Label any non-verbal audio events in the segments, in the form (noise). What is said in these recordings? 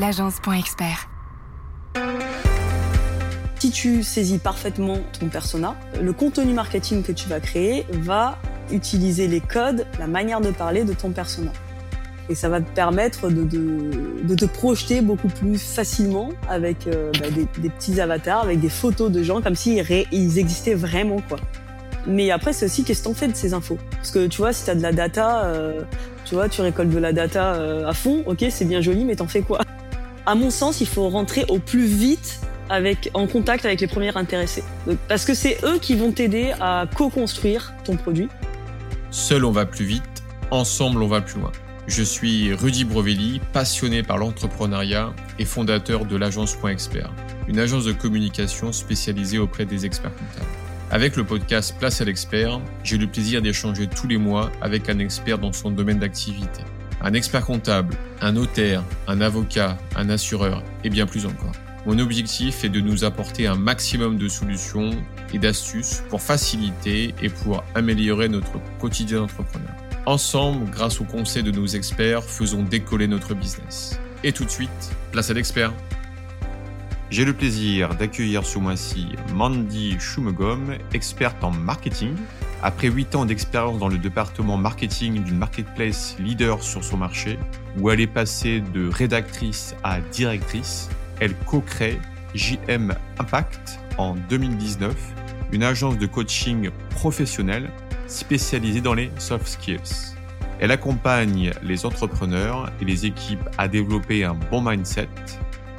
l'agence.expert. Si tu saisis parfaitement ton persona, le contenu marketing que tu vas créer va utiliser les codes, la manière de parler de ton persona. Et ça va te permettre de, te projeter beaucoup plus facilement avec euh, bah, des, petits avatars, avec des photos de gens, comme s'ils ils existaient vraiment. Mais après, c'est aussi qu'est-ce que t'en fais de ces infos Parce que tu vois, si t'as de la data, euh, tu vois, tu récoltes de la data euh, à fond, ok, c'est bien joli, mais t'en fais quoi? À mon sens, il faut rentrer au plus vite avec, en contact avec les premiers intéressés. parce que c'est eux qui vont t'aider à co-construire ton produit. Seul on va plus vite, ensemble on va plus loin. Je suis Rudy Brovelli, passionné par l'entrepreneuriat et fondateur de l'agence Expert, une agence de communication spécialisée auprès des experts comptables. Avec le podcast Place à l'expert, j'ai le plaisir d'échanger tous les mois avec un expert dans son domaine d'activité. Un expert comptable, un notaire, un avocat, un assureur et bien plus encore. Mon objectif est de nous apporter un maximum de solutions et d'astuces pour faciliter et pour améliorer notre quotidien d'entrepreneur. Ensemble, grâce aux conseils de nos experts, faisons décoller notre business. Et tout de suite, place à l'expert. J'ai le plaisir d'accueillir ce mois-ci Mandy Schumegom, experte en marketing. Après 8 ans d'expérience dans le département marketing d'une marketplace leader sur son marché, où elle est passée de rédactrice à directrice, elle co-crée JM Impact en 2019, une agence de coaching professionnel spécialisée dans les soft skills. Elle accompagne les entrepreneurs et les équipes à développer un bon mindset,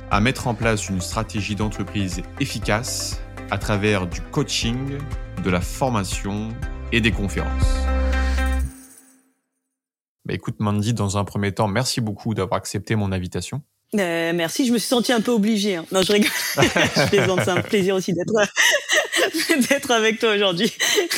à mettre en place une stratégie d'entreprise efficace à travers du coaching, de la formation et des conférences. Bah écoute Mandy, dans un premier temps, merci beaucoup d'avoir accepté mon invitation. Euh, merci, je me suis sentie un peu obligée. Hein. Non, je rigole. (laughs) je plaisante, c'est un plaisir aussi d'être (laughs) d'être avec toi aujourd'hui.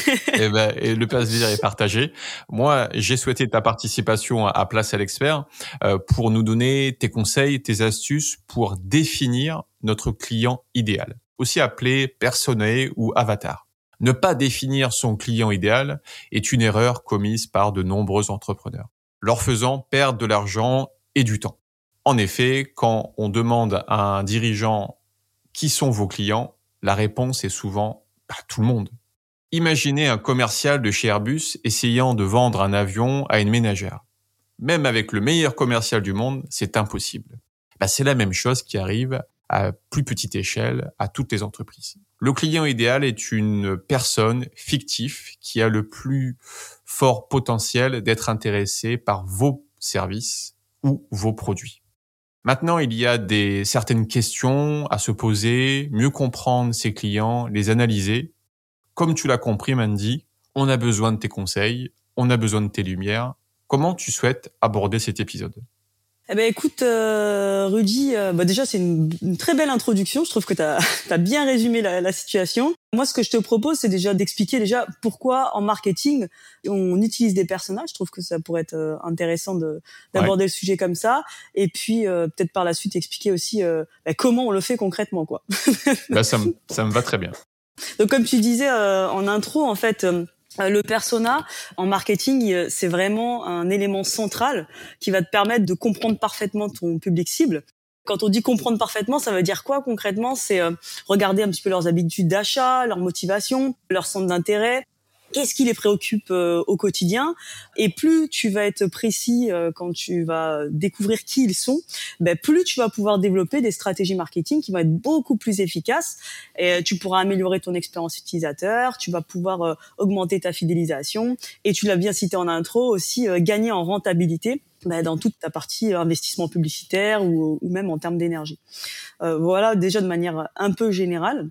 et, (laughs) eh ben, et le plaisir est partagé. Moi, j'ai souhaité ta participation à Place à l'expert euh, pour nous donner tes conseils, tes astuces pour définir notre client idéal, aussi appelé personnel ou avatar. Ne pas définir son client idéal est une erreur commise par de nombreux entrepreneurs, leur faisant perdre de l'argent et du temps. En effet, quand on demande à un dirigeant qui sont vos clients, la réponse est souvent tout le monde. Imaginez un commercial de chez Airbus essayant de vendre un avion à une ménagère. Même avec le meilleur commercial du monde, c'est impossible. Bah, c'est la même chose qui arrive à plus petite échelle à toutes les entreprises. Le client idéal est une personne fictive qui a le plus fort potentiel d'être intéressé par vos services ou vos produits. Maintenant, il y a des certaines questions à se poser, mieux comprendre ses clients, les analyser. Comme tu l'as compris, Mandy, on a besoin de tes conseils, on a besoin de tes lumières. Comment tu souhaites aborder cet épisode? Eh ben écoute, euh, Rudy, euh, bah déjà c'est une, très belle introduction. Je trouve que tu as, (laughs) bien résumé la, la, situation. Moi, ce que je te propose, c'est déjà d'expliquer déjà pourquoi en marketing on utilise des personnages. Je trouve que ça pourrait être euh, intéressant d'aborder le sujet comme ça. Et puis euh, peut-être par la suite expliquer aussi bah, comment on le fait concrètement, quoi. bah, ça, me, ça me va très bien. Donc comme tu disais en intro, en fait euh, le persona en marketing, euh, c'est vraiment un élément central qui va te permettre de comprendre parfaitement ton public cible. Quand on dit comprendre parfaitement, ça veut dire quoi concrètement? C'est euh, regarder un petit peu leurs habitudes d'achat, leurs motivations, leur centre d'intérêt, qu'est-ce qui les préoccupe euh, au quotidien. Et plus tu vas être précis euh, quand tu vas découvrir qui ils sont, ben, plus tu vas pouvoir développer des stratégies marketing qui vont être beaucoup plus efficaces. Et tu pourras améliorer ton expérience utilisateur, tu vas pouvoir euh, augmenter ta fidélisation et tu l'as bien cité en intro aussi gagner en rentabilité. Ben, dans toute ta partie investissement publicitaire ou, ou même en termes d'énergie. voilà déjà de manière un peu générale.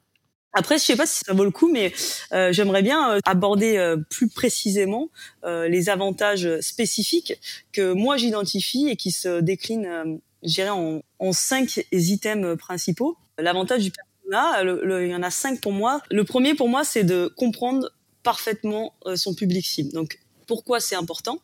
Après, je sais pas si ça vaut le coup, mais euh, j'aimerais bien euh, aborder euh, plus précisément les avantages spécifiques que moi j'identifie et qui se déclinent, je dirais, en, en cinq items principaux. L'avantage du persona, il y en a cinq pour moi. Le premier pour moi, c'est de comprendre parfaitement son public cible. Donc Pourquoi c'est important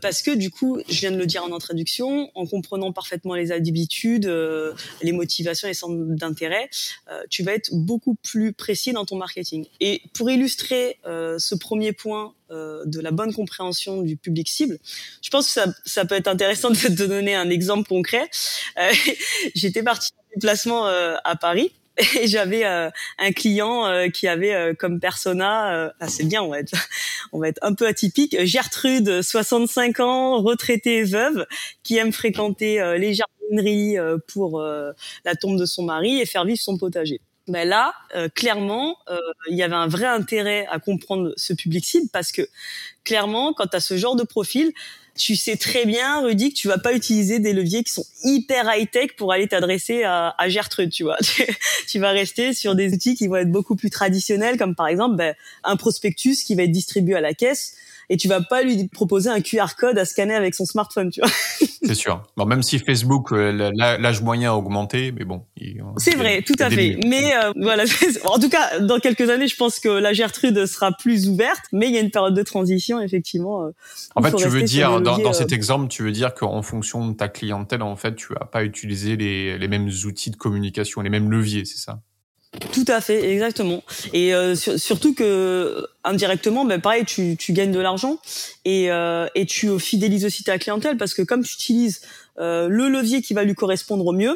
Parce que du coup, je viens de le dire en introduction, en comprenant parfaitement les habitudes, euh, les motivations, les centres d'intérêt, euh, tu vas être beaucoup plus précis dans ton marketing. Et pour illustrer euh, ce premier point de la bonne compréhension du public cible, je pense que ça, ça peut être intéressant de te donner un exemple concret. (laughs) J'étais partie en déplacement à Paris (laughs) et j'avais euh, un client euh, qui avait euh, comme persona, ah, c'est bien, on va être, (laughs) on va être un peu atypique, Gertrude, 65 ans, retraitée veuve, qui aime fréquenter les jardineries pour la tombe de son mari et faire vivre son potager. Ben là, clairement, il y avait un vrai intérêt à comprendre ce public cible parce que clairement, quand tu as ce genre de profil, tu sais très bien, Rudy, que tu vas pas utiliser des leviers qui sont hyper high-tech pour aller t'adresser à, Gertrude, tu vois. (laughs) tu vas rester sur des outils qui vont être beaucoup plus traditionnels, comme par exemple ben, un prospectus qui va être distribué à la caisse et tu vas pas lui proposer un QR code à scanner avec son smartphone, tu vois. (laughs) C'est sûr. Bon, même si Facebook, euh, l'âge moyen a augmenté, mais bon. C'est vrai, tout à fait. Mais euh, voilà, (laughs) en tout cas, dans quelques années, je pense que la Gertrude sera plus ouverte, mais il y a une période de transition, effectivement. Euh, en fait, tu veux dire, dans, dans, cet exemple, tu veux dire qu'en fonction de ta clientèle, en fait, tu vas pas utiliser les, les mêmes outils de communication, les mêmes leviers, c'est ça? Tout à fait, exactement. Et euh, surtout que indirectement, ben pareil, tu, tu gagnes de l'argent et, euh, et tu fidélises aussi ta clientèle parce que comme tu utilises euh, le levier qui va lui correspondre au mieux,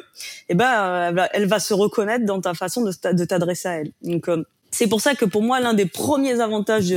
et eh ben elle va, se reconnaître dans ta façon de, t'adresser à elle. Donc c'est pour ça que pour moi l'un des premiers avantages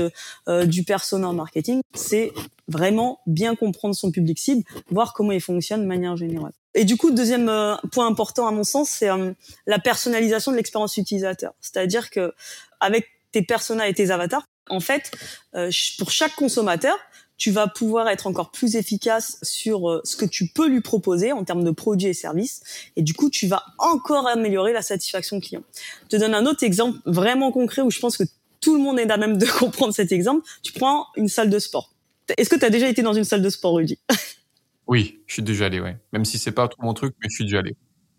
du persona marketing, c'est vraiment bien comprendre son public cible, voir comment il fonctionne de manière générale. Et du coup, deuxième euh, point important à mon sens, c'est euh, la personnalisation de l'expérience utilisateur. C'est-à-dire que avec tes personas et tes avatars, en fait, euh, pour chaque consommateur, tu vas pouvoir être encore plus efficace sur ce que tu peux lui proposer en termes de produits et services. Et du coup, tu vas encore améliorer la satisfaction client. Je te donne un autre exemple vraiment concret où je pense que tout le monde est à même de (laughs) comprendre cet exemple. Tu prends une salle de sport. Est-ce que tu as déjà été dans une salle de sport, Rudy? (laughs) Oui, je suis déjà allé, ouais. Même si c'est pas tout mon truc, mais je suis déjà allé.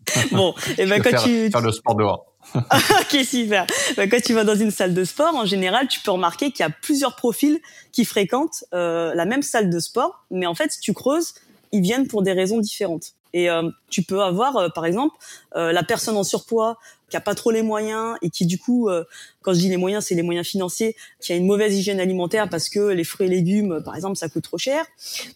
(laughs) Bon, et ben quand faire, tu faire le sport dehors. (laughs) ok, super. Ben, quand tu vas dans une salle de sport, en général, tu peux remarquer qu'il y a plusieurs profils qui fréquentent euh, la même salle de sport, mais en fait, si tu creuses, ils viennent pour des raisons différentes. Et euh, tu peux avoir, euh, par exemple, euh, la personne en surpoids qui a pas trop les moyens et qui du coup, quand je dis les moyens, c'est les moyens financiers, qui a une mauvaise hygiène alimentaire parce que les fruits et légumes, par exemple, ça coûte trop cher.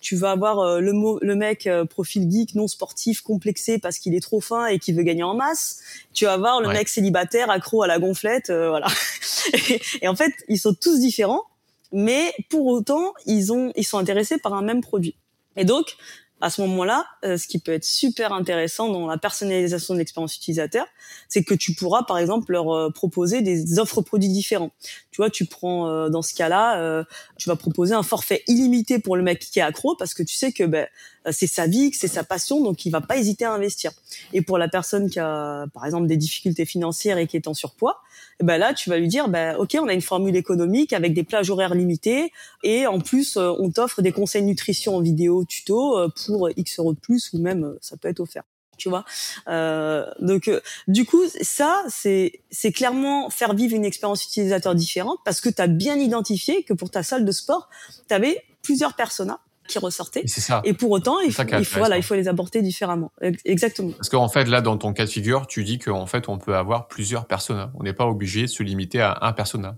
Tu vas avoir le, le mec profil geek non sportif complexé parce qu'il est trop fin et qui veut gagner en masse. Tu vas avoir le mec célibataire accro à la gonflette, voilà. (laughs) et, et en fait, ils sont tous différents, mais pour autant, ils ont, ils sont intéressés par un même produit. Et donc, à ce moment-là, euh, ce qui peut être super intéressant dans la personnalisation de l'expérience utilisateur, c'est que tu pourras, par exemple, leur euh, proposer des offres produits différents. Tu vois, tu prends euh, dans ce cas-là, tu vas proposer un forfait illimité pour le mec qui est accro parce que tu sais que ben, c'est sa vie, que c'est sa passion, donc il va pas hésiter à investir. Et pour la personne qui a, par exemple, des difficultés financières et qui est en surpoids, et ben là, tu vas lui dire, ben, ok, on a une formule économique avec des plages horaires limitées et en plus, euh, on t'offre des conseils nutrition en vidéo tuto euh, pour X euros de plus ou même euh, ça peut être offert tu vois euh, donc du coup ça c'est c'est clairement faire vivre une expérience utilisateur différente parce que tu as bien identifié que pour ta salle de sport tu avais plusieurs personas qui ressortaient. Et, ça. et pour autant, il faut, il faut, voilà, il faut les aborder différemment. Exactement. Parce qu'en fait, là, dans ton cas de figure, tu dis qu'en fait, on peut avoir plusieurs personas. On n'est pas obligé de se limiter à un persona.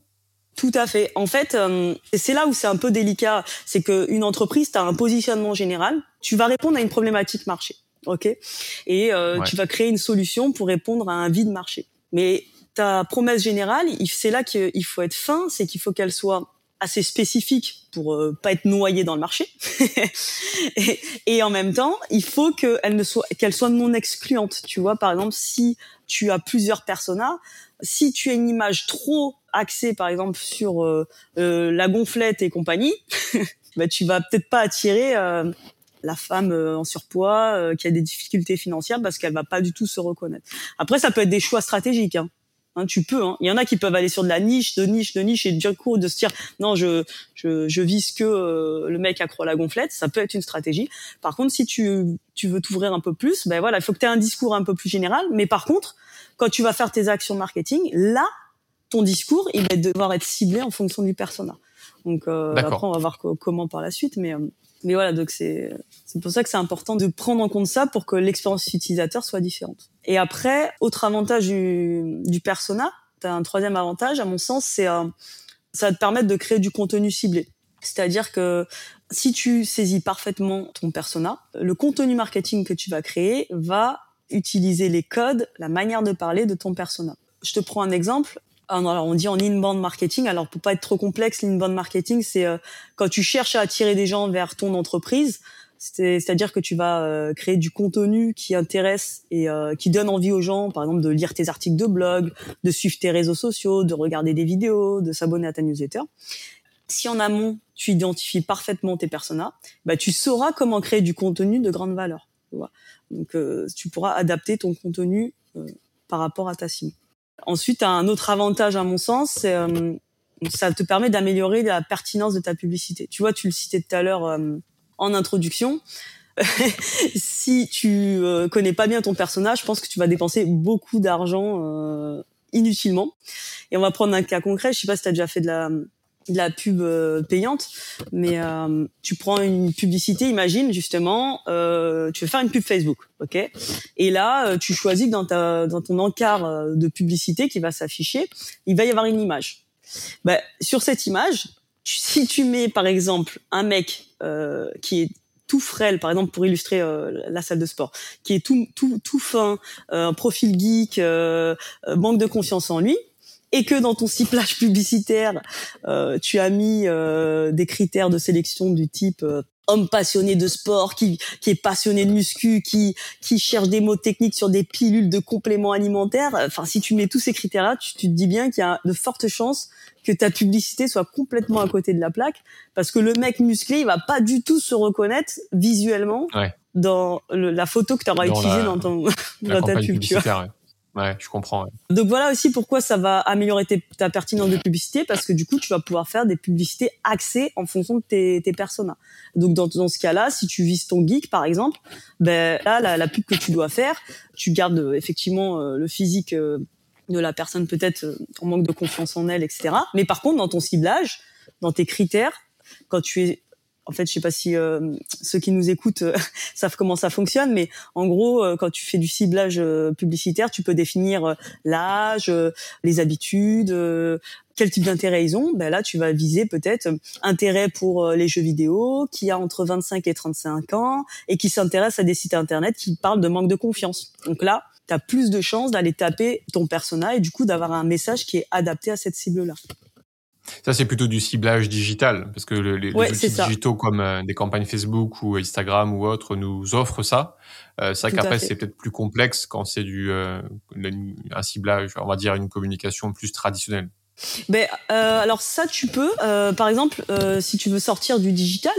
Tout à fait. En fait, euh, c'est là où c'est un peu délicat. C'est qu'une entreprise, tu as un positionnement général. Tu vas répondre à une problématique marché. OK? Et euh, tu vas créer une solution pour répondre à un vide marché. Mais ta promesse générale, c'est là qu'il faut être fin, c'est qu'il faut qu'elle soit assez spécifique pour euh, pas être noyée dans le marché. (laughs) et, en même temps, il faut qu'elle ne soit qu'elle soit non excluante. Tu vois, par exemple, si tu as plusieurs personas, si tu as une image trop axée, par exemple, sur euh, euh la gonflette et compagnie, (laughs) bah, tu vas peut-être pas attirer euh, la femme en surpoids qui a des difficultés financières parce qu'elle va pas du tout se reconnaître. Après, ça peut être des choix stratégiques. Hein. Hein, tu peux. Hein. Il y en a qui peuvent aller sur de la niche, de niche, de niche, et du coup de se dire non, je je, je vise que euh, le mec accro à la gonflette. Ça peut être une stratégie. Par contre, si tu tu veux t'ouvrir un peu plus, ben voilà, il faut que tu aies un discours un peu plus général. Mais par contre, quand tu vas faire tes actions marketing, là, ton discours, il va devoir être ciblé en fonction du persona. Donc après, on va voir comment par la suite, mais mais voilà, donc c'est c'est pour ça que c'est important de prendre en compte ça pour que l'expérience utilisateur soit différente. Et après, autre avantage du, du persona, t'as un troisième avantage, à mon sens, c'est euh, ça va te permettre de créer du contenu ciblé. C'est-à-dire que si tu saisis parfaitement ton persona, le contenu marketing que tu vas créer va utiliser les codes, la manière de parler de ton persona. Je te prends un exemple. Alors, on dit en inbound marketing. Alors, pour pas être trop complexe, l'inbound marketing, c'est euh, quand tu cherches à attirer des gens vers ton entreprise. C'est-à-dire que tu vas euh, créer du contenu qui intéresse et euh, qui donne envie aux gens, par exemple, de lire tes articles de blog, de suivre tes réseaux sociaux, de regarder des vidéos, de s'abonner à ta newsletter. Si en amont, tu identifies parfaitement tes personas, bah, tu sauras comment créer du contenu de grande valeur. Tu pourras adapter ton contenu par rapport à ta cible. Ensuite, un autre avantage à mon sens, c'est euh, ça te permet d'améliorer la pertinence de ta publicité. Tu vois, tu le citais tout à l'heure euh, en introduction. (laughs) si tu euh, connais pas bien ton personnage, je pense que tu vas dépenser beaucoup d'argent inutilement. Et on va prendre un cas concret. Je sais pas si tu as déjà fait de la de la pub euh, payante, mais euh, tu prends une publicité, imagine justement, euh, tu veux faire une pub Facebook, ok? Et là, tu choisis dans, ta, dans ton encart de publicité qui va s'afficher, il va y avoir une image. Bah, sur cette image, (laughs) si tu mets par exemple un mec qui est tout frêle, par exemple pour illustrer la salle de sport, qui est tout tout tout fin, un profil geek, manque de confiance en lui, et que dans ton ciblage publicitaire, euh, tu as mis euh, des critères de sélection du type euh, homme passionné de sport, qui, qui est passionné de muscu, qui, qui cherche des mots techniques sur des pilules de compléments alimentaires. Enfin, si tu mets tous ces critères-là, tu, tu te dis bien qu'il y a de fortes chances que ta publicité soit complètement à côté de la plaque, parce que le mec musclé, il va pas du tout se reconnaître visuellement dans la photo que tu auras utilisée dans, ton, dans ta pub. Tu vois. Ouais, je comprends. Donc voilà aussi pourquoi ça va améliorer ta pertinence de publicité parce que du coup tu vas pouvoir faire des publicités axées en fonction de tes, tes personas. Donc dans, dans ce cas-là, si tu vises ton geek par exemple, ben là la, la pub que tu dois faire, tu gardes euh, effectivement euh, le physique euh, de la personne peut-être en manque de confiance en elle, etc. Mais par contre dans ton ciblage, dans tes critères, quand tu es en fait, je sais pas si euh, ceux qui nous écoutent euh, (laughs) savent comment ça fonctionne, mais en gros, euh, quand tu fais du ciblage publicitaire, tu peux définir l'âge, les habitudes, quel type d'intérêt ils ont. Ben là, tu vas viser peut-être intérêt pour les jeux vidéo, qui a entre 25 et 35 ans et qui s'intéresse à des sites internet qui parlent de manque de confiance. Donc là, tu as plus de chances d'aller taper ton persona et du coup d'avoir un message qui est adapté à cette cible-là. Ça, c'est plutôt du ciblage digital, parce que les, outils digitaux comme euh, des campagnes Facebook ou Instagram ou autres nous offrent ça. Euh, c'est vrai qu'après, c'est peut-être plus complexe quand c'est du euh, un ciblage, on va dire une communication plus traditionnelle. Ben, euh, alors ça, tu peux. Euh, par exemple, si tu veux sortir du digital,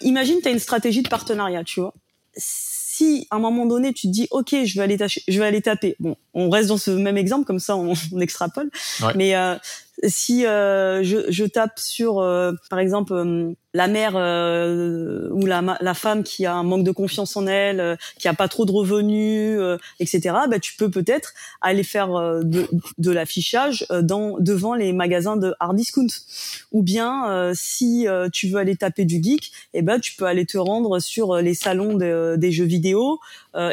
imagine tu as une stratégie de partenariat, tu vois si à un moment donné tu te dis ok je vais aller je vais aller taper bon on reste dans ce même exemple comme ça on, on extrapole mais euh, si euh, je, je, tape sur, euh, par exemple, euh, la mère euh, ou la, la femme qui a un manque de confiance en elle, qui a pas trop de revenus, etc., bah, tu peux peut-être aller faire de, de l'affichage dans devant les magasins de hard discount. Ou bien, si tu veux aller taper du geek, eh ben, tu peux aller te rendre sur les salons des jeux vidéo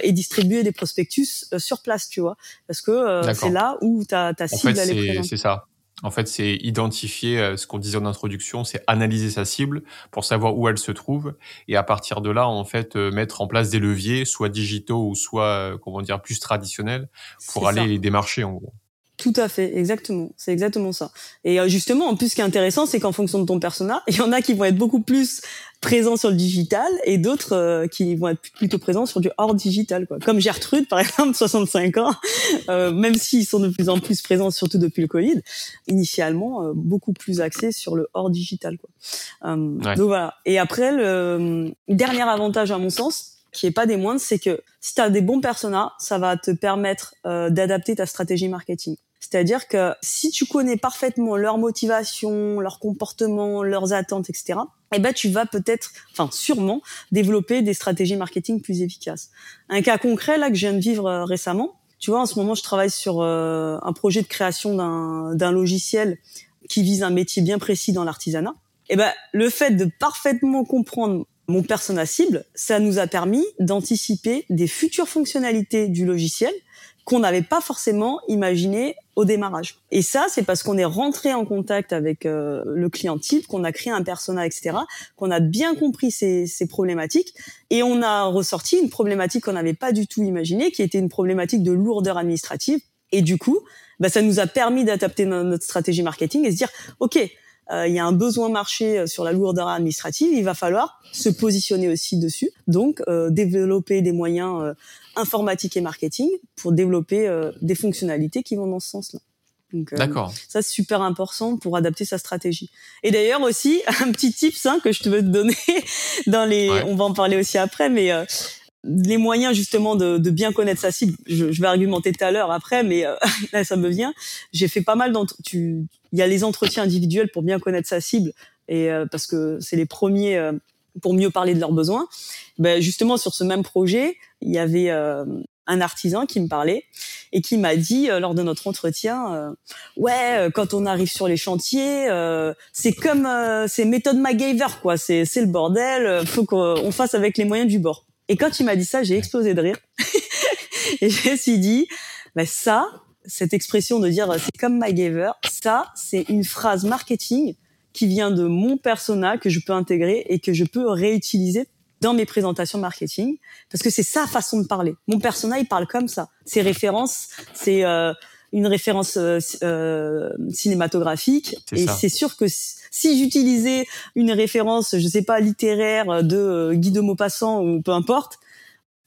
et distribuer des prospectus sur place, tu vois, parce que c'est là où ta, ta cible en fait, elle est C'est ça. En fait, c'est identifier euh, ce qu'on disait en introduction, c'est analyser sa cible pour savoir où elle se trouve et à partir de là, en fait, euh, mettre en place des leviers, soit digitaux ou soit, euh, comment dire, plus traditionnels, pour aller les démarcher en gros. Tout à fait, exactement. C'est exactement ça. Et justement, en plus, ce qui est intéressant, c'est qu'en fonction de ton persona, (laughs) il y en a qui vont être beaucoup plus présents sur le digital et d'autres euh, qui vont être plutôt présents sur du hors digital. Quoi. Comme Gertrude, par (laughs) exemple, 65 ans, euh, même s'ils sont de plus en plus présents, surtout depuis le Covid, initialement, beaucoup plus axés sur le hors digital. Quoi. Donc voilà. Et après, le dernier avantage, à mon sens, qui est pas des moindres, c'est que si tu as des bons personas, ça va te permettre d'adapter ta stratégie marketing. C'est-à-dire que si tu connais parfaitement leur motivation, leur comportement, leurs attentes, etc., eh ben tu vas peut-être, enfin sûrement, développer des stratégies marketing plus efficaces. Un cas concret là que je viens de vivre euh, récemment, tu vois, en ce moment je travaille sur euh, un projet de création d'un logiciel qui vise un métier bien précis dans l'artisanat. Et ben le fait de parfaitement comprendre mon persona cible, ça nous a permis d'anticiper des futures fonctionnalités du logiciel qu'on n'avait pas forcément imaginé au démarrage. Et ça, c'est parce qu'on est rentré en contact avec euh, le client type, qu'on a créé un persona, etc., qu'on a bien compris ces, ces, problématiques, et on a ressorti une problématique qu'on n'avait pas du tout imaginée, qui était une problématique de lourdeur administrative. Et du coup, bah, ça nous a permis d'adapter notre stratégie marketing et se dire, OK, il y a un besoin marché euh, sur la lourdeur administrative, il va falloir se positionner aussi dessus. Donc, euh, développer des moyens informatiques et marketing pour développer des fonctionnalités qui vont dans ce sens-là. D'accord. Ça, c'est super important pour adapter sa stratégie. Et d'ailleurs aussi, (laughs) un petit tips hein, que je te veux te donner (laughs) dans les, on va en parler aussi après, mais les moyens justement de, de, bien connaître sa cible. Je, je vais argumenter tout à l'heure après, mais euh, (laughs) là ça me vient. J'ai fait pas mal Il y a les entretiens individuels pour bien connaître sa cible et euh, parce que c'est les premiers euh, pour mieux parler de leurs besoins. Ben, justement sur ce même projet, il y avait un artisan qui me parlait et qui m'a dit lors de notre entretien, ouais, quand on arrive sur les chantiers, c'est comme c'est méthode MacGyver quoi, c'est c'est le bordel, faut qu'on fasse avec les moyens du bord. Et quand il m'a dit ça, j'ai explosé de rire. (laughs) et je me suis dit, bah ça, cette expression de dire c'est comme MacGyver, ça, c'est une phrase marketing qui vient de mon persona que je peux intégrer et que je peux réutiliser dans mes présentations marketing parce que c'est sa façon de parler. Mon persona, il parle comme ça. Ses références, c'est euh, une référence euh, euh, cinématographique et c'est sûr que si j'utilisais une référence, je sais pas littéraire de euh, Guy de Maupassant ou peu importe,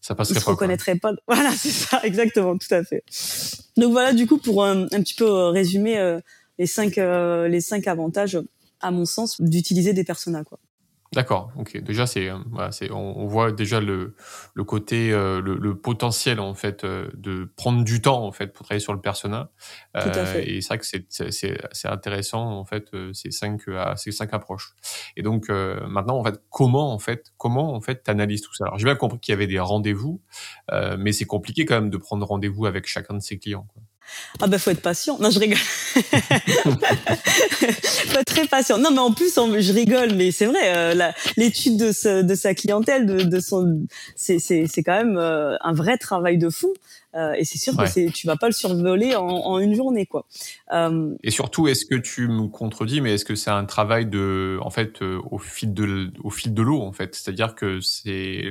ça passerait il se reconnaîtrait pas. (laughs) Voilà, c'est ça, exactement, tout à fait. Donc voilà, du coup, pour un, un petit peu résumer les cinq les cinq avantages, à mon sens, d'utiliser des personas, quoi. D'accord, ok. Déjà, c'est, euh, voilà, c'est, on, voit déjà le, le côté, euh, le, le, potentiel en fait euh, de prendre du temps en fait pour travailler sur le persona. Tout à fait. Et c'est vrai que c'est, c'est, c'est intéressant en fait ces cinq, ces cinq approches. Et donc maintenant en fait, comment en fait, comment en fait t'analyses tout ça? Alors j'ai bien compris qu'il y avait des rendez-vous, mais c'est compliqué quand même de prendre rendez-vous avec chacun de ses clients. Quoi. Ah ben faut être patient. Non, je rigole. (laughs) faut être très patient. Non, mais en plus, je rigole, mais c'est vrai. Euh, L'étude de, de sa clientèle, de, de son, c'est quand même euh, un vrai travail de fou. Euh, et c'est sûr que que tu vas pas le survoler en, en une journée, quoi. Et surtout, est-ce que tu me contredis, mais est-ce que c'est un travail de, en fait, au fil de, au fil de l'eau, en fait, c'est-à-dire que c'est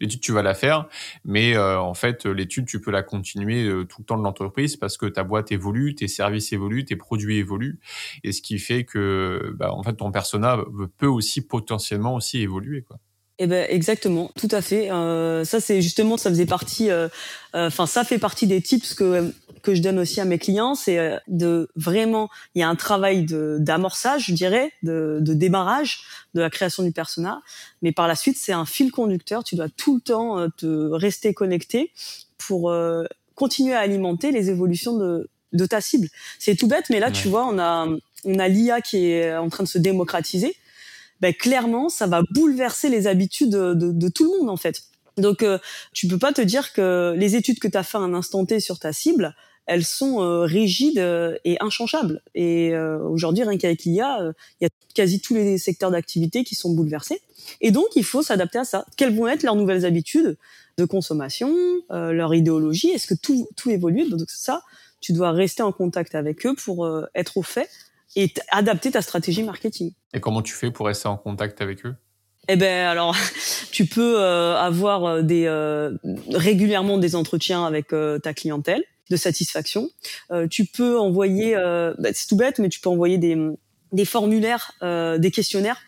l'étude tu vas la faire, mais euh, en fait l'étude tu peux la continuer euh, tout le temps de l'entreprise parce que ta boîte évolue, tes services évoluent, tes produits évoluent, et ce qui fait que bah, en fait ton persona peut aussi potentiellement aussi évoluer quoi. Eh ben exactement, tout à fait. Euh, ça c'est justement, ça faisait partie, euh, euh, enfin ça fait partie des tips que que je donne aussi à mes clients, c'est de vraiment, il y a un travail de d'amorçage, je dirais, de, de démarrage de la création du persona, mais par la suite c'est un fil conducteur. Tu dois tout le temps te rester connecté pour continuer à alimenter les évolutions de de ta cible. C'est tout bête, mais là tu vois, on a on a l'IA qui est en train de se démocratiser ben, clairement, ça va bouleverser les habitudes de, de, tout le monde en fait. Donc, euh, tu peux pas te dire que les études que tu as fait à un instant T sur ta cible, elles sont euh, rigides euh, et inchangeables. Et euh, aujourd'hui, rien qu'avec l'IA, il y a quasi tous les secteurs d'activité qui sont bouleversés. Et donc, il faut s'adapter à ça. Quelles vont être leurs nouvelles habitudes de consommation, leur idéologie? Est-ce que tout, tout évolue? Donc ça, tu dois rester en contact avec eux pour être au fait et adapter ta stratégie marketing. Et comment tu fais pour rester en contact avec eux? Eh ben alors, (laughs) tu peux euh, avoir euh, des euh, régulièrement des entretiens avec ta clientèle de satisfaction. tu peux envoyer, bah, c'est tout bête, mais tu peux envoyer des des formulaires, des questionnaires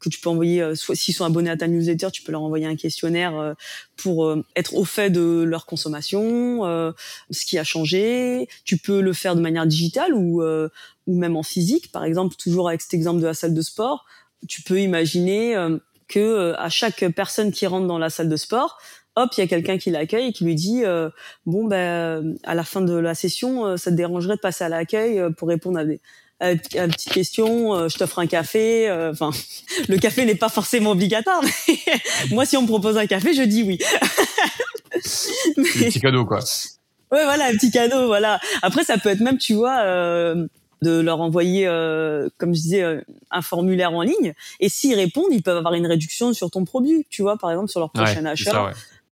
que tu peux envoyer. soit s'ils sont abonnés à ta newsletter, tu peux leur envoyer un questionnaire pour être au fait de leur consommation, ce qui a changé. Tu peux le faire de manière digitale ou ou même en physique. Par exemple, toujours avec cet exemple de la salle de sport, tu peux imaginer euh, que euh, à chaque personne qui rentre dans la salle de sport, hop, il y a quelqu'un qui l'accueille et qui lui dit euh, bon ben à la fin de la session, ça te dérangerait de passer à l'accueil pour répondre à des à une petite question, je t'offre un café. Enfin, (laughs) le café n'est pas forcément obligatoire. Mais (laughs) moi, si on me propose un café, je dis oui. (laughs) mais... Petit cadeau, quoi. Ouais, voilà, un petit cadeau, voilà. Après, ça peut être même, tu vois, de leur envoyer, euh, comme je disais, euh, un formulaire en ligne. Et s'ils répondent, ils peuvent avoir une réduction sur ton produit, tu vois, par exemple sur leur prochain achat.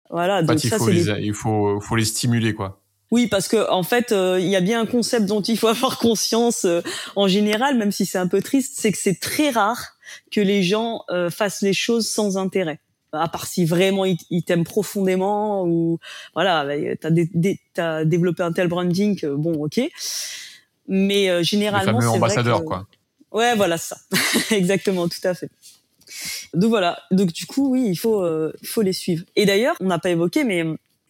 Voilà. donc ça, il faut, faut les stimuler, quoi. Oui, parce que en fait, euh, il y a bien un concept dont il faut (laughs) avoir conscience en général, même si c'est un peu triste, c'est que c'est très rare que les gens fassent les choses sans intérêt à part si vraiment ils, t'aiment profondément ou voilà, t'as as développé un tel branding que bon, ok. Mais euh, généralement, c'est ambassadeur quoi. Ouais, voilà ça, (laughs) exactement, tout à fait. Donc voilà, donc du coup oui, il faut euh, il faut les suivre. Et d'ailleurs, on n'a pas évoqué, mais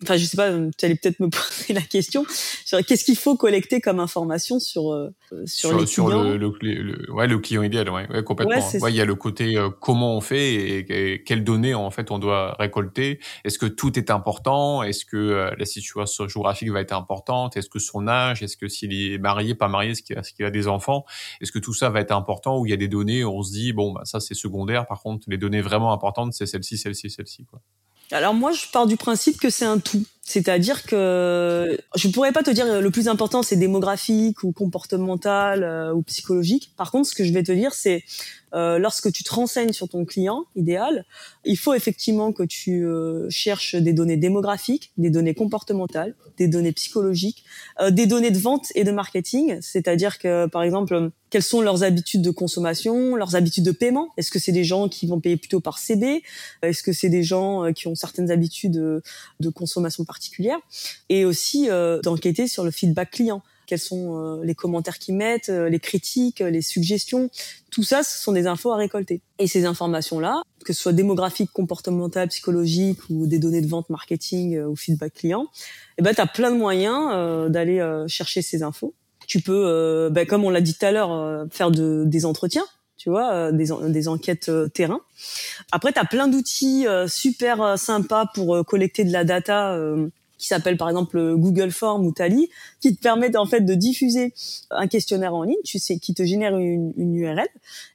enfin je sais pas, tu allais peut-être me (laughs) poser la question sur qu'est-ce qu'il faut collecter comme information sur euh, sur, sur, les sur le, le, le, ouais, le client idéal, ouais, ouais complètement. Ouais, il y a le côté euh, comment on fait et, quelles données en fait on doit récolter. Est-ce que tout est important? Est-ce que euh, la situation géographique va être importante? Est-ce que son âge? Est-ce que s'il est marié, pas marié Est-ce qu'il a, a, des enfants? Est-ce que tout ça va être important? Ou il y a des données où on se dit bon bah ça c'est secondaire. Par contre, les données vraiment importantes c'est celle-ci, celle-ci, celle-ci quoi. Alors moi, je pars du principe que c'est un tout. C'est-à-dire que je pourrais pas te dire le plus important c'est démographique ou comportemental euh, ou psychologique. Par contre, ce que je vais te dire c'est euh, lorsque tu te renseignes sur ton client idéal, il faut effectivement que tu euh, cherches des données démographiques, des données comportementales, des données psychologiques, euh, des données de vente et de marketing. C'est-à-dire que, par exemple, quelles sont leurs habitudes de consommation, leurs habitudes de paiement? Est-ce que c'est des gens qui vont payer plutôt par CB Est-ce que c'est des gens qui ont certaines habitudes de consommation particulières Et aussi d'enquêter sur le feedback client quels sont euh, les commentaires qu'ils mettent, euh, les critiques, les suggestions. Tout ça, ce sont des infos à récolter. Et ces informations-là, que ce soit démographique, comportemental, psychologique ou des données de vente, marketing euh, ou feedback client, eh ben, tu as plein de moyens d'aller chercher ces infos. Tu peux, ben, comme on l'a dit tout à l'heure, faire de, des entretiens tu vois, des, des enquêtes terrain. Après, tu as plein d'outils super sympas pour collecter de la data qui s'appelle par exemple Google Form ou Tally, qui te permettent en fait de diffuser un questionnaire en ligne, tu sais, qui te génère une, URL.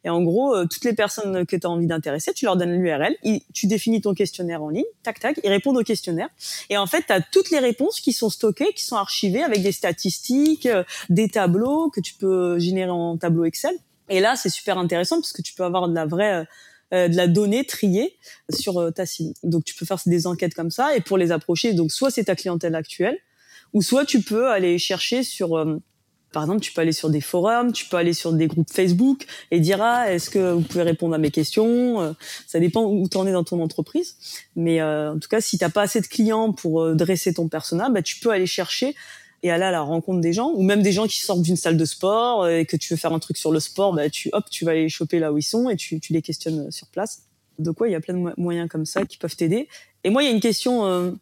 Et en gros, euh, toutes les personnes que tu as envie d'intéresser, tu leur donnes l'URL, tu définis ton questionnaire en ligne, tac tac, ils répondent au questionnaire. Et en fait, tu as toutes les réponses qui sont stockées, qui sont archivées avec des statistiques, euh, des tableaux que tu peux générer en tableau Excel. Et là, c'est super intéressant parce que tu peux avoir de la vraie euh, de la donnée triée sur euh, ta cible. Donc tu peux faire des enquêtes comme ça et pour les approcher, donc soit c'est ta clientèle actuelle, ou soit tu peux aller chercher sur euh, par exemple, tu peux aller sur des forums, tu peux aller sur des groupes Facebook et dire ah est-ce que vous pouvez répondre à mes questions Ça dépend où tu en es dans ton entreprise, mais en tout cas si t'as pas assez de clients pour dresser ton persona, bah, tu peux aller chercher et aller à la rencontre des gens ou même des gens qui sortent d'une salle de sport euh, et que tu veux faire un truc sur le sport bah tu hop tu vas les choper là où ils sont et tu, tu les questionnes euh, sur place. De quoi il y a plein de moyens comme ça qui peuvent t'aider. Et moi il y a une question euh,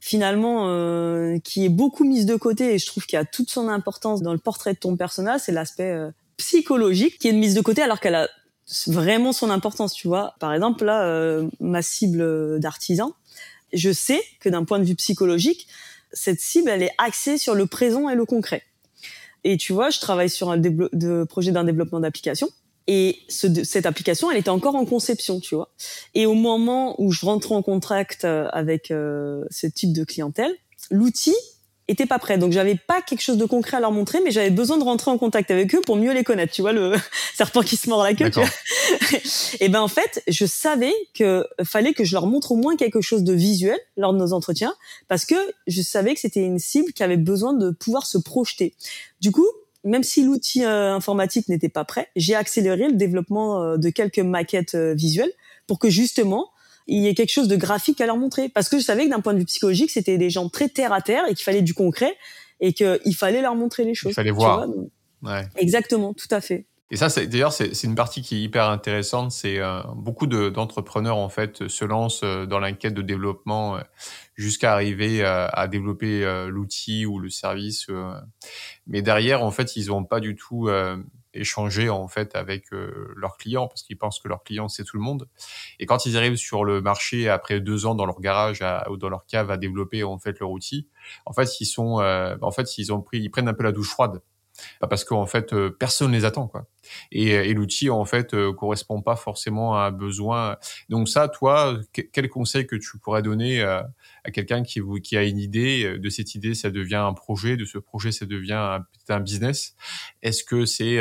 finalement euh, qui est beaucoup mise de côté et je trouve qu'il a toute son importance dans le portrait de ton personnage c'est l'aspect psychologique qui est mise de côté alors qu'elle a vraiment son importance tu vois. Par exemple là ma cible d'artisan je sais que d'un point de vue psychologique cette cible, elle est axée sur le présent et le concret. Et tu vois, je travaille sur un projet d'un développement d'application. Et cette application, elle était encore en conception, tu vois. Et au moment où je rentrais en contact euh, avec euh, ce type de clientèle, l'outil était pas prêt. Donc j'avais pas quelque chose de concret à leur montrer, mais j'avais besoin de rentrer en contact avec eux pour mieux les connaître. Tu vois le (laughs) serpent qui se mord la queue. (laughs) et ben en fait, je savais que fallait que je leur montre au moins quelque chose de visuel lors de nos entretiens, parce que je savais que c'était une cible qui avait besoin de pouvoir se projeter. Du coup, même si l'outil euh, informatique n'était pas prêt, j'ai accéléré le développement euh, de quelques maquettes euh, visuelles pour que justement il y ait quelque chose de graphique à leur montrer. Parce que je savais que d'un point de vue psychologique, c'était des gens très terre à terre et qu'il fallait du concret et qu'il fallait leur montrer les choses. Il fallait voir. ouais. Exactement, tout à fait. Et ça, d'ailleurs, c'est une partie qui est hyper intéressante. C'est euh, beaucoup d'entrepreneurs en fait se lancent euh, dans l'enquête de développement euh, jusqu'à arriver à, développer l'outil ou le service. mais derrière, en fait, ils n'ont pas du tout échangé en fait avec leurs clients parce qu'ils pensent que leurs clients c'est tout le monde. Et quand ils arrivent sur le marché après deux ans dans leur garage ou dans leur cave à développer en fait leur outil, en fait ils sont, en fait ils ont pris, ils prennent un peu la douche froide parce qu'en fait personne les attend quoi. Et, et l'outil en fait correspond pas forcément à un besoin. Donc ça, toi, quel conseil que tu pourrais donner à, quelqu'un qui, a une idée, de cette idée ça devient un projet, de ce projet ça devient un business? Est-ce que c'est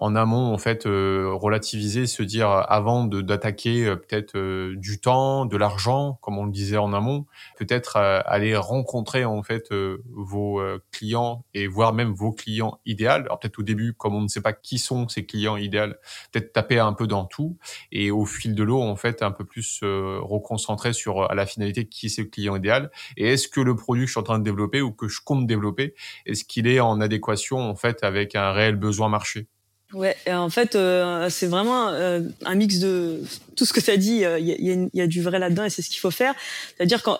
en amont en fait euh, relativiser, se dire euh, avant d'attaquer euh, peut-être du temps, de l'argent, comme on le disait en amont, peut-être aller rencontrer en fait vos clients et voir même vos clients idéaux. Alors peut-être au début, comme on ne sait pas qui sont ces clients idéaux, peut-être taper un peu dans tout et au fil de l'eau en fait un peu plus reconcentrer sur à la finalité qui est ce client idéal et est-ce que le produit que je suis en train de développer ou que je compte développer, est-ce qu'il est en adéquation en fait avec un réel besoin marché? Ouais, en fait, euh, c'est vraiment euh, un mix de tout ce que tu as dit. Il euh, y, a, y, a, du vrai là-dedans et c'est ce qu'il faut faire. C'est-à-dire qu'en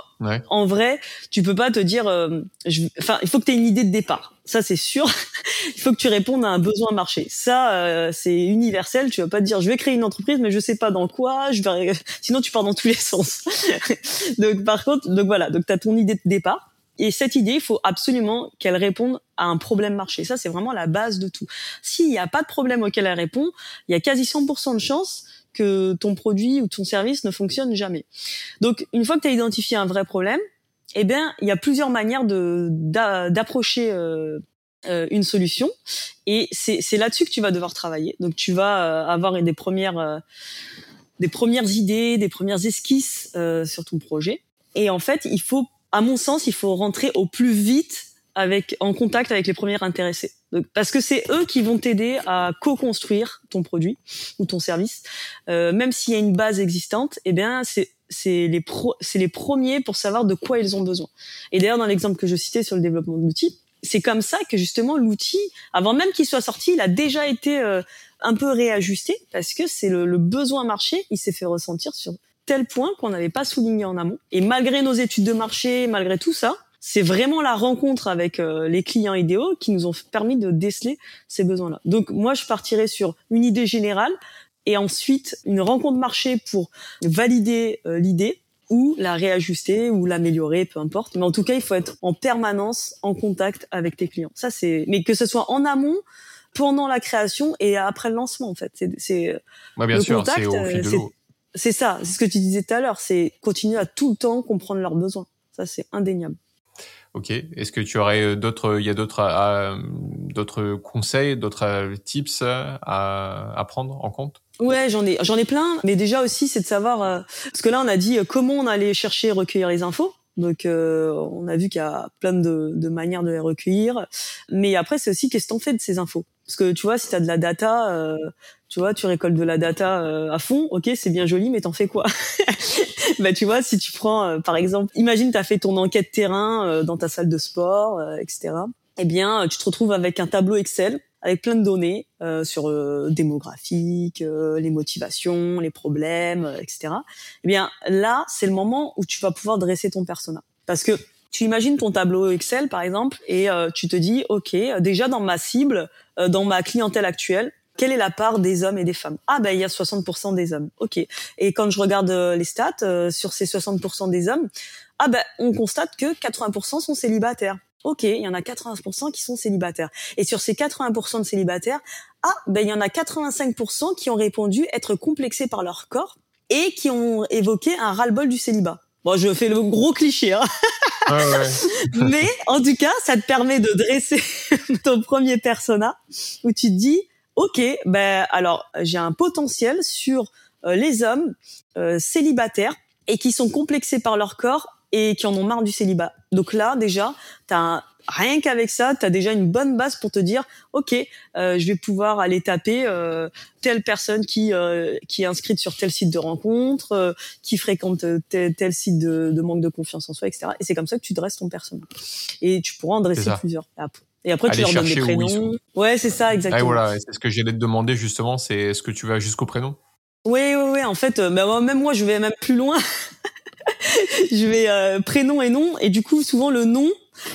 en vrai, tu peux pas te dire, enfin, il faut que tu aies une idée de départ. Ça, c'est sûr. (laughs) il faut que tu répondes à un besoin marché. Ça, c'est universel. Tu vas pas te dire, je vais créer une entreprise, mais je sais pas dans quoi. Je vais... (laughs) Sinon, tu pars dans tous les sens. (laughs) donc, par contre, donc voilà. Donc, tu as ton idée de départ. Et cette idée, il faut absolument qu'elle réponde à un problème marché. Ça, c'est vraiment la base de tout. S'il n'y a pas de problème auquel elle répond, il y a quasi 100% de chances que ton produit ou ton service ne fonctionne jamais. Donc, une fois que tu as identifié un vrai problème, eh bien, il y a plusieurs manières de d'approcher euh, euh, une solution, et c'est là-dessus que tu vas devoir travailler. Donc, tu vas euh, avoir des premières des premières idées, des premières esquisses sur ton projet. Et en fait, il faut à mon sens, il faut rentrer au plus vite avec en contact avec les premiers intéressés. parce que c'est eux qui vont t'aider à co-construire ton produit ou ton service, euh, même s'il y a une base existante. Eh bien, c'est c'est les pro, c'est les premiers pour savoir de quoi ils ont besoin. Et d'ailleurs, dans l'exemple que je citais sur le développement de l'outil, c'est comme ça que justement l'outil, avant même qu'il soit sorti, il a déjà été euh, un peu réajusté parce que c'est le, le besoin marché, il s'est fait ressentir sur tel point qu'on n'avait pas souligné en amont. Et malgré nos études de marché, malgré tout ça, c'est vraiment la rencontre avec euh, les clients idéaux qui nous ont permis de déceler ces besoins-là. Donc moi, je partirais sur une idée générale et ensuite une rencontre marché pour valider euh, l'idée ou la réajuster ou l'améliorer, peu importe. Mais en tout cas, il faut être en permanence en contact avec tes clients. Ça, c'est, mais que ce soit en amont, pendant la création et après le lancement, en fait. C'est, c'est bien sûr, c'est au fil de l'eau c'est ça, c'est ce que tu disais tout à l'heure, c'est continuer à tout le temps comprendre leurs besoins. Ça, c'est indéniable. Ok. Est-ce que tu aurais euh, d'autres, il y a d'autres, euh, d'autres conseils, d'autres euh, tips à, prendre en compte? Ouais, j'en ai, j'en ai plein. Mais déjà aussi, c'est de savoir, parce que là, on a dit comment on allait chercher recueillir les infos. Donc, on a vu qu'il y a plein de, de, manières de les recueillir. Mais après, c'est aussi qu'est-ce qu'on fait de ces infos? Parce que tu vois, si tu as de la data, tu vois, tu récoltes de la data euh, à fond, ok, c'est bien joli, mais t'en fais quoi? (laughs) Bah tu vois, si tu prends, euh, par exemple, imagine tu as fait ton enquête terrain euh, dans ta salle de sport, etc. Eh bien, tu te retrouves avec un tableau Excel avec plein de données sur démographique, les motivations, les problèmes, etc. Eh bien, là, c'est le moment où tu vas pouvoir dresser ton persona, parce que tu imagines ton tableau Excel, par exemple, et tu te dis, ok, déjà dans ma cible, dans ma clientèle actuelle, quelle est la part des hommes et des femmes? Ah ben il y a 60% des hommes. OK. Et quand je regarde euh, les stats euh, sur ces 60% des hommes, ah ben on constate que 80% sont célibataires. OK, il y en a 80% qui sont célibataires. Et sur ces 80% de célibataires, ah ben il y en a 85% qui ont répondu être complexés par leur corps et qui ont évoqué un ras-le-bol du célibat. Bon, je fais le gros cliché, hein. (laughs) Mais en tout cas, ça te permet de dresser (laughs) ton premier persona où tu te dis ok, ben alors j'ai un potentiel sur euh, les hommes euh, célibataires et qui sont complexés par leur corps et qui en ont marre du célibat. Donc là, déjà, t'as rien qu'avec ça, tu as déjà une bonne base pour te dire, ok, euh, je vais pouvoir aller taper telle personne qui qui est inscrite sur tel site de rencontre, qui fréquente tel, site de, de, manque de confiance en soi, etc. Et c'est comme ça que tu dresses ton personnage. Et tu pourras en dresser plusieurs. Et après, tu leur donnes des prénoms. Ouais, c'est ça, exactement. voilà, c'est ce que j'allais te demander justement, c'est est-ce que tu vas jusqu'au prénom? Oui, oui, oui. En fait, euh, bah, même moi, je vais même plus loin. (laughs) je vais euh, prénom et nom, et du coup, souvent le nom,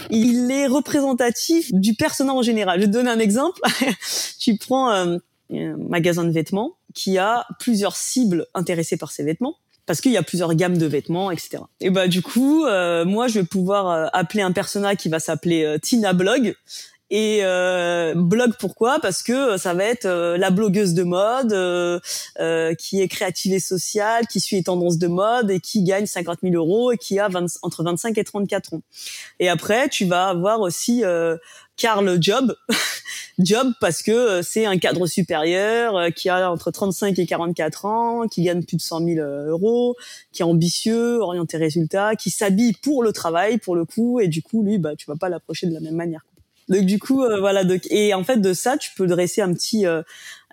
il est représentatif du personnage en général. Je te donner un exemple. (laughs) tu prends euh, un magasin de vêtements qui a plusieurs cibles intéressées par ces vêtements parce qu'il y a plusieurs gammes de vêtements, etc. Et bah du coup, euh, moi, je vais pouvoir euh, appeler un personnage qui va s'appeler euh, Tina Blog Et euh, blog pourquoi? Parce que ça va être euh, la blogueuse de mode euh, euh, qui est créative et sociale, qui suit les tendances de mode et qui gagne 50 000 euros et qui a entre 25 et 34 ans. Et après, tu vas avoir aussi Carl Job, (laughs) Job parce que c'est un cadre supérieur qui a entre 35 et 44 ans, qui gagne plus de 100 000 euros, qui est ambitieux, orienté résultat, qui s'habille pour le travail, pour le coup, et du coup, lui, bah, tu vas pas l'approcher de la même manière. Donc du coup, euh, voilà. Donc, et en fait, de ça, tu peux dresser un petit, euh,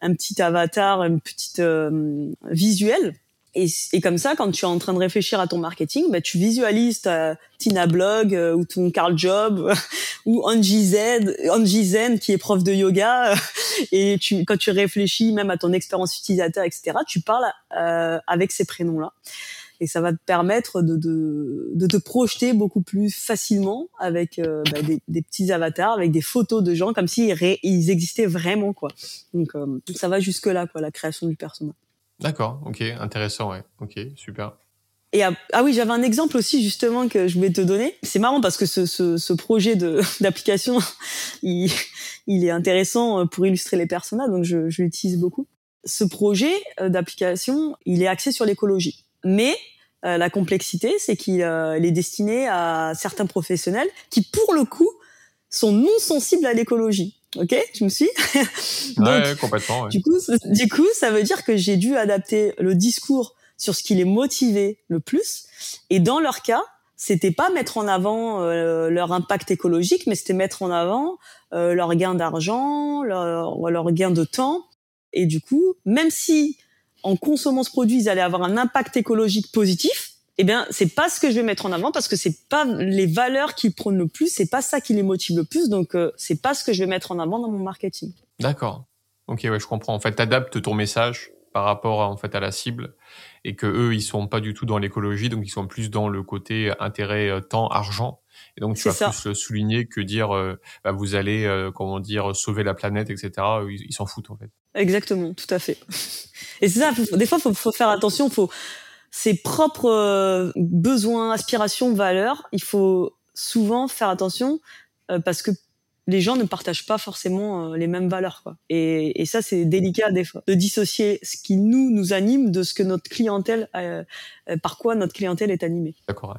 un petit avatar, une petite euh, visuel. Et, et, comme ça, quand tu es en train de réfléchir à ton marketing, bah, tu visualises ta Tina Blog ou ton Carl Job (laughs) ou Angie Z, Angie Zen qui est prof de yoga. (laughs) et tu, quand tu réfléchis même à ton expérience utilisateur, etc., tu parles avec ces prénoms-là et ça va te permettre de, de, de te projeter beaucoup plus facilement avec euh, bah, des, des, petits avatars, avec des photos de gens comme s'ils ils existaient vraiment quoi. Donc euh, ça va jusque là quoi, la création du personnage. D'accord, ok, intéressant, ouais, ok, super. Et ah, ah oui, j'avais un exemple aussi justement que je voulais te donner. C'est marrant parce que ce, ce, ce projet de (laughs) d'application, (laughs) il, il est intéressant pour illustrer les personnages, donc je, je l'utilise beaucoup. Ce projet euh, d'application, il est axé sur l'écologie. Mais euh, la complexité, c'est qu'il euh, est destiné à certains professionnels qui, pour le coup, sont non sensibles à l'écologie. Ok, tu me suis Ouais, complètement. Ouais. Du coup, du coup, ça veut dire que j'ai dû adapter le discours sur ce qui les motivait le plus. Et dans leur cas, c'était pas mettre en avant euh, leur impact écologique, mais c'était mettre en avant leur gain d'argent, leur, leur gain de temps. Et du coup, même si en consommant ce produit, ils allaient avoir un impact écologique positif, eh bien, c'est pas ce que je vais mettre en avant parce que c'est pas les valeurs qui prônent le plus, c'est pas ça qui les motive le plus, donc euh, c'est pas ce que je vais mettre en avant dans mon marketing. D'accord. Ok, ouais, je comprends. En fait, t'adaptes ton message par rapport à, en fait à la cible et que eux, ils sont pas du tout dans l'écologie, donc ils sont plus dans le côté intérêt euh, temps argent. Et donc tu vas plus le souligner que dire euh, bah, vous allez comment dire sauver la planète, etc. ils s'en foutent en fait. Exactement, tout à fait. Et c'est ça, des fois, faut, faut faire attention, faut ses propres euh, besoins, aspirations, valeurs, il faut souvent faire attention euh, parce que les gens ne partagent pas forcément euh, les mêmes valeurs. Quoi. Et, et ça, c'est délicat des fois, de dissocier ce qui nous nous anime de ce que notre clientèle, par quoi notre clientèle est animée. D'accord.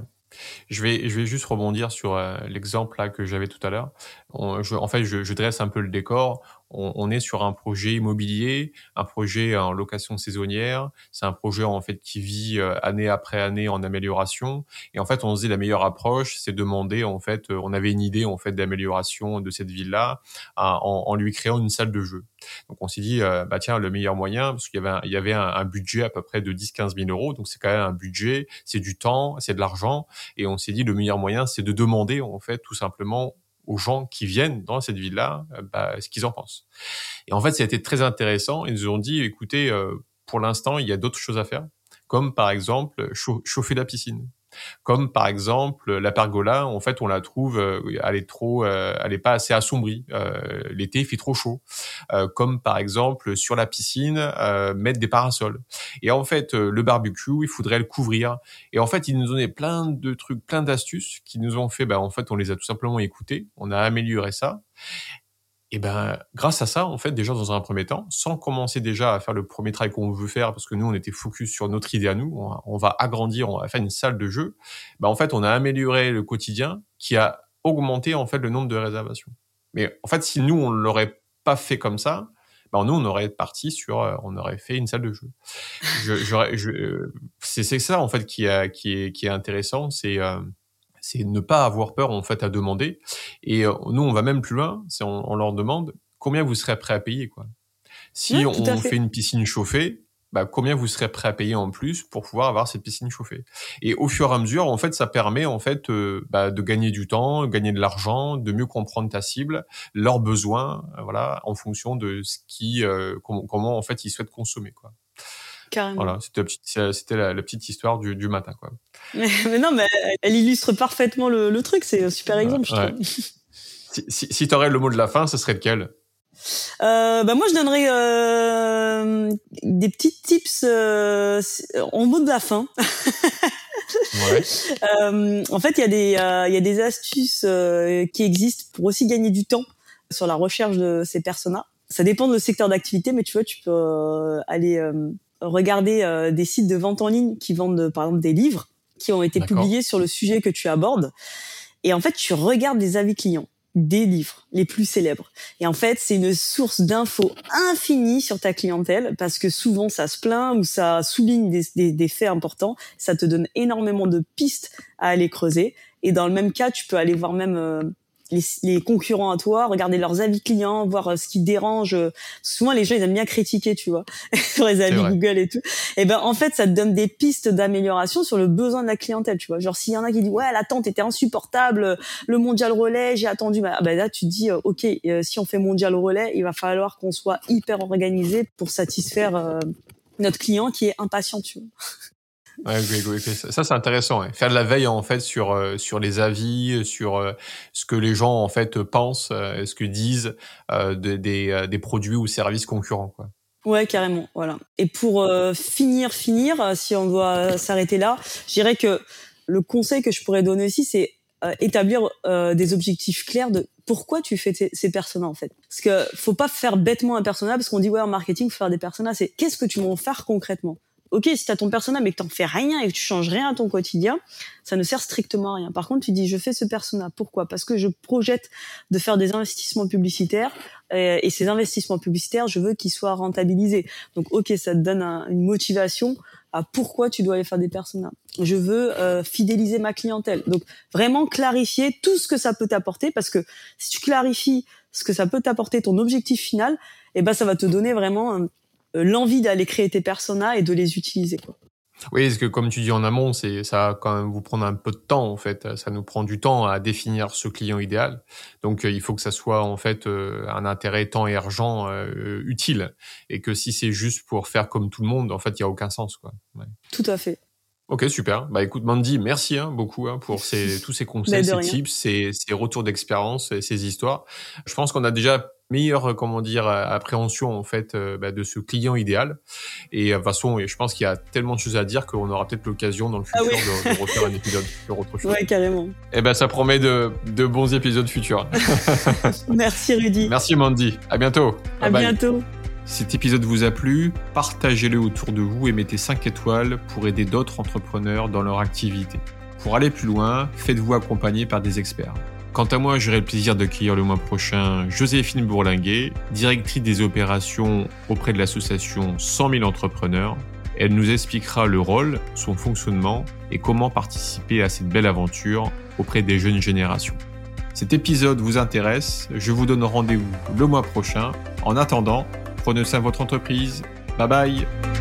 Je vais, je vais juste rebondir sur l'exemple là que j'avais tout à l'heure. En fait, je, je, dresse un peu le décor on, est sur un projet immobilier, un projet en location saisonnière. C'est un projet en fait qui vit euh, année après année en amélioration. Et en fait, on se dit la meilleure approche, c'est demander en fait, euh, on avait une idée en fait d'amélioration de cette ville-là en, lui créant une salle de jeu. Donc on s'est dit euh, bah tiens le meilleur moyen parce qu'il y avait un, il y avait un, budget à peu près de 10-15 000 euros. Donc c'est quand même un budget, c'est du temps, c'est de l'argent. Et on s'est dit le meilleur moyen c'est de demander en fait tout simplement aux gens qui viennent dans cette ville-là euh, bah, ce qu'ils en pensent. Et en fait, ça a été très intéressant. Ils nous ont dit, écoutez, euh, pour l'instant, il y a d'autres choses à faire, comme par exemple chauffer la piscine. Comme par exemple la pergola, en fait, on la trouve, euh, elle est trop, euh, elle est pas assez assombrie. Euh, l'été, il fait trop chaud. comme par exemple sur la piscine, mettre des parasols. Et en fait, le barbecue, il faudrait le couvrir. Et en fait, ils nous donné plein de trucs, plein d'astuces qui nous ont fait, bah, en fait, on les a tout simplement écoutés. On a amélioré ça. Et ben, grâce à ça, en fait, déjà dans un premier temps, sans commencer déjà à faire le premier travail qu'on veut faire, parce que nous, on était focus sur notre idée à nous, on, va agrandir, on va faire une salle de jeu. Ben, en fait, on a amélioré le quotidien, qui a augmenté en fait le nombre de réservations. Mais en fait, si nous on l'aurait pas fait comme ça, ben nous on aurait parti sur, euh, on aurait fait une salle de jeu. Je, je, c'est ça en fait qui, a, qui est qui est intéressant, c'est euh, c'est ne pas avoir peur en fait à demander. Et euh, nous, on va même plus loin, c'est on, leur demande combien vous serez prêt à payer quoi. Si on, fait. une piscine chauffée, bah, combien vous serez prêt à payer en plus pour pouvoir avoir cette piscine chauffée? Et au fur et à mesure, en fait, ça permet en fait euh, bah, de gagner du temps, gagner de l'argent, de mieux comprendre ta cible, leurs besoins, euh, voilà, en fonction de ce qui, comment en fait ils souhaitent consommer quoi. Voilà, c'était la, la, petite histoire du, du matin, quoi. (laughs) Mais, non, mais elle illustre parfaitement le, le truc. C'est un super exemple, je trouve. Si, si, si tu aurais le mot de la fin, ce serait lequel? Euh, bah moi je donnerais euh, des petits tips euh, en mot de la fin. (laughs) ouais. euh, en fait, il y a des il y a des astuces qui existent pour aussi gagner du temps sur la recherche de ces personas. Ça dépend de le secteur d'activité, mais tu vois, tu peux aller regarder euh, des sites de vente en ligne qui vendent, par exemple, des livres qui ont été publiés sur le sujet que tu abordes. Et en fait, tu regardes les avis clients des livres les plus célèbres. Et en fait, c'est une source d'infos infinie sur ta clientèle parce que souvent ça se plaint ou ça souligne des, des, des, faits importants. Ça te donne énormément de pistes à aller creuser. Et dans le même cas, tu peux aller voir même les, les, concurrents à toi, regarder leurs avis clients, voir euh, ce qui dérange. Souvent, les gens, ils aiment bien critiquer, tu vois, (laughs) sur les avis Google et tout. Et ben, en fait, ça te donne des pistes d'amélioration sur le besoin de la clientèle, tu vois. Genre, s'il y en a qui disent, ouais, l'attente était insupportable, le mondial relais, j'ai attendu. Bah, bah là, tu te dis, euh, ok, euh, si on fait mondial relais, il va falloir qu'on soit hyper organisé pour satisfaire notre client qui est impatient, tu vois. Ouais, oui, oui, Ça, c'est intéressant. Faire de la veille en fait sur euh, sur les avis, sur euh, ce que les gens en fait pensent, euh, ce que disent de, des des produits ou services concurrents. Quoi. Ouais, carrément. Voilà. Et pour finir, finir, si on doit s'arrêter là, je dirais que le conseil que je pourrais donner aussi, c'est établir des objectifs clairs de pourquoi tu fais ces personas en fait. Parce que faut pas faire bêtement un persona parce qu'on dit ouais en marketing faut faire des personas. C'est qu'est-ce que tu vas en faire concrètement? Ok, si tu as ton persona mais que t'en fais rien et que tu changes rien à ton quotidien, ça ne sert strictement à rien. Par contre, tu dis, je fais ce persona. Pourquoi? Parce que je projette de faire des investissements publicitaires euh, et, ces investissements publicitaires, je veux qu'ils soient rentabilisés. Donc, ok, ça te donne une motivation à pourquoi tu dois aller faire des personas. Je veux euh, fidéliser ma clientèle. Donc, vraiment clarifier tout ce que ça peut t'apporter parce que si tu clarifies ce que ça peut t'apporter, ton objectif final, eh ben, ça va te donner vraiment euh, l'envie d'aller créer tes personas et de les utiliser. Quoi. Oui, parce que comme tu dis en amont, c'est ça va quand même vous prendre un peu de temps en fait. Ça nous prend du temps à définir ce client idéal. Donc euh, il faut que ça soit en fait euh, un intérêt temps et argent utile, et que si c'est juste pour faire comme tout le monde, en fait, il y a aucun sens quoi. Tout à fait. Ok, super. Bah écoute, Mandy, merci hein, beaucoup hein, pour ces, (laughs) tous ces conseils, ces tips, ces, ces retours d'expérience, ces histoires. Je pense qu'on a déjà meilleure euh, comment dire euh, appréhension en fait euh, bah, de ce client idéal. Et de toute façon je pense qu'il y a tellement de choses à dire qu'on aura peut-être l'occasion dans le ah futur de, refaire un épisode (laughs) sur autre chose. Ouais carrément. Et eh ben ça promet de, de bons épisodes futurs. (laughs) Merci Rudy. Merci Mandy. À bientôt. À bientôt. Cet épisode vous a plu, partagez-le autour de vous et mettez 5 étoiles pour aider d'autres entrepreneurs dans leur activité. Pour aller plus loin, faites-vous accompagner par des experts. Quant à moi, j'aurai le plaisir d'accueillir le mois prochain Joséphine Bourlinguet, directrice des opérations auprès de l'association 100 000 entrepreneurs. Elle nous expliquera le rôle, son fonctionnement et comment participer à cette belle aventure auprès des jeunes générations. Cet épisode vous intéresse, je vous donne rendez-vous le mois prochain. En attendant, prenez soin de votre entreprise. Bye bye